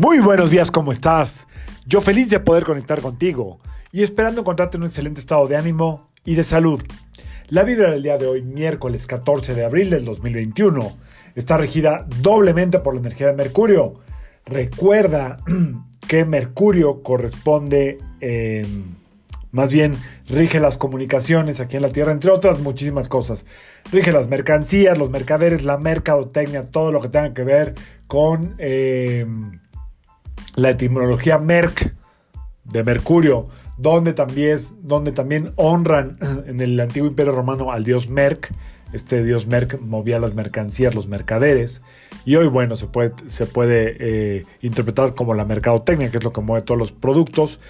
Muy buenos días, ¿cómo estás? Yo feliz de poder conectar contigo y esperando encontrarte en un excelente estado de ánimo y de salud. La vibra del día de hoy, miércoles 14 de abril del 2021, está regida doblemente por la energía de Mercurio. Recuerda que Mercurio corresponde, eh, más bien, rige las comunicaciones aquí en la Tierra, entre otras muchísimas cosas. Rige las mercancías, los mercaderes, la mercadotecnia, todo lo que tenga que ver con eh, la etimología Merc de Mercurio, donde también, donde también honran en el antiguo imperio romano al dios Merc. Este dios Merc movía las mercancías, los mercaderes. Y hoy, bueno, se puede, se puede eh, interpretar como la mercadotecnia, que es lo que mueve todos los productos.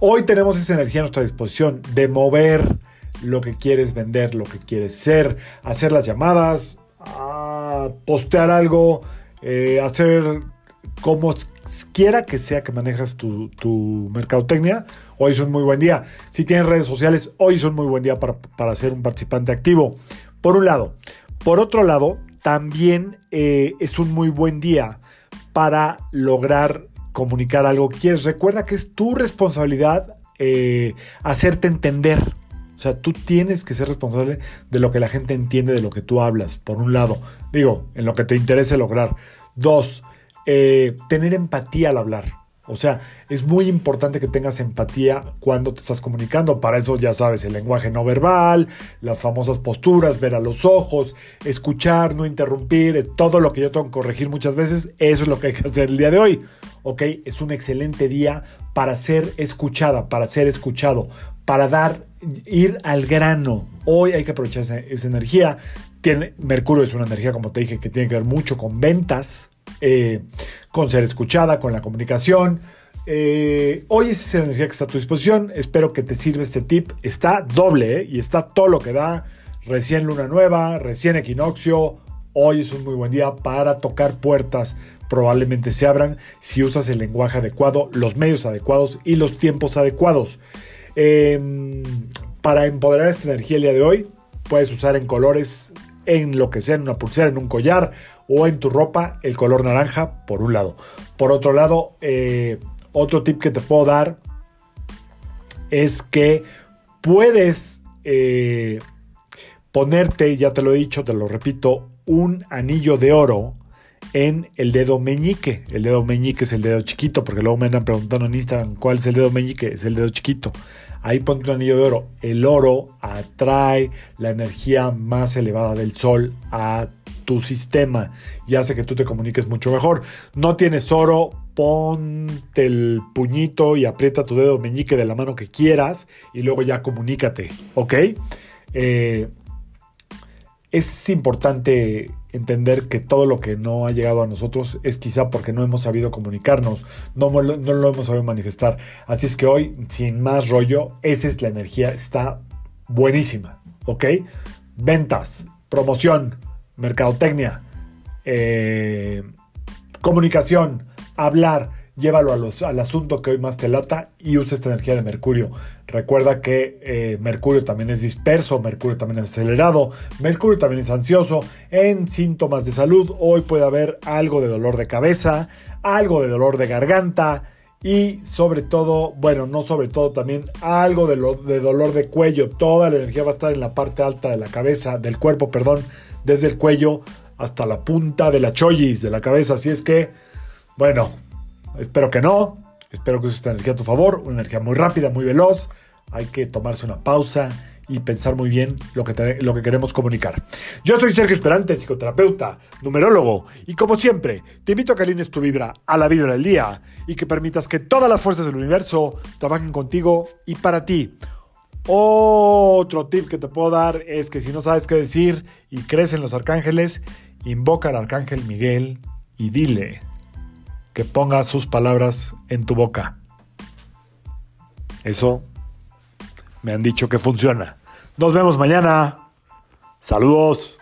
Hoy tenemos esa energía a nuestra disposición de mover lo que quieres vender, lo que quieres ser, hacer las llamadas, postear algo, eh, hacer como quiera que sea que manejas tu, mercadotecnia, hoy es un muy buen día. Si tienes redes sociales, hoy es un muy buen día para, para ser un participante activo. Por un lado. Por otro lado, también eh, es un muy buen día para lograr comunicar algo que quieres. Recuerda que es tu responsabilidad eh, hacerte entender. O sea, tú tienes que ser responsable de lo que la gente entiende de lo que tú hablas, por un lado. Digo, en lo que te interese lograr. Dos, eh, tener empatía al hablar. O sea, es muy importante que tengas empatía cuando te estás comunicando. Para eso ya sabes, el lenguaje no verbal, las famosas posturas, ver a los ojos, escuchar, no interrumpir, todo lo que yo tengo que corregir muchas veces, eso es lo que hay que hacer el día de hoy. ¿Ok? Es un excelente día para ser escuchada, para ser escuchado, para dar, ir al grano. Hoy hay que aprovechar esa, esa energía. Tiene, Mercurio es una energía, como te dije, que tiene que ver mucho con ventas eh, con ser escuchada, con la comunicación. Eh, hoy es esa energía que está a tu disposición. Espero que te sirva este tip. Está doble ¿eh? y está todo lo que da. Recién luna nueva, recién equinoccio. Hoy es un muy buen día para tocar puertas. Probablemente se abran si usas el lenguaje adecuado, los medios adecuados y los tiempos adecuados. Em, para empoderar esta energía el día de hoy, puedes usar en colores, en lo que sea, en una pulsera, en un collar o en tu ropa el color naranja, por un lado. Por otro lado, eh, otro tip que te puedo dar es que puedes eh, ponerte, ya te lo he dicho, te lo repito, un anillo de oro en el dedo meñique. El dedo meñique es el dedo chiquito, porque luego me andan preguntando en Instagram cuál es el dedo meñique, es el dedo chiquito. Ahí ponte un anillo de oro. El oro atrae la energía más elevada del sol a tu sistema y hace que tú te comuniques mucho mejor. No tienes oro, ponte el puñito y aprieta tu dedo meñique de la mano que quieras y luego ya comunícate, ¿ok? Eh, es importante entender que todo lo que no ha llegado a nosotros es quizá porque no hemos sabido comunicarnos, no, no, lo hemos sabido manifestar. Así es que hoy, sin más rollo, esa es la energía, está buenísima, ¿ok? Ventas, promoción, mercadotecnia, eh, comunicación, hablar, llévalo al asunto que hoy más te lata y usa esta energía de Mercurio. Recuerda que eh, Mercurio también es disperso, Mercurio también es acelerado, Mercurio también es ansioso. En síntomas de salud, hoy puede haber algo de dolor de cabeza, algo de dolor de garganta y sobre todo, bueno, no sobre todo, también algo de, de dolor de cuello. Toda la energía va a estar en la parte alta de la cabeza, del cuerpo, perdón desde el cuello hasta la punta de la chollis de la cabeza. Así es que, bueno, espero que no. Espero que use esta energía a tu favor. Una energía muy rápida, muy veloz. Hay que tomarse una pausa y pensar muy bien lo que, lo que queremos comunicar. Yo soy Sergio Esperante, psicoterapeuta, numerólogo, y como siempre, te invito a que alines tu vibra a la vibra del día y que permitas que todas las fuerzas del universo trabajen contigo y para ti. Otro tip que te puedo dar es que si no sabes qué decir y crees en los arcángeles, invoca al arcángel Miguel y dile que ponga sus palabras en tu boca. Eso me han dicho que funciona. Nos vemos mañana. Saludos.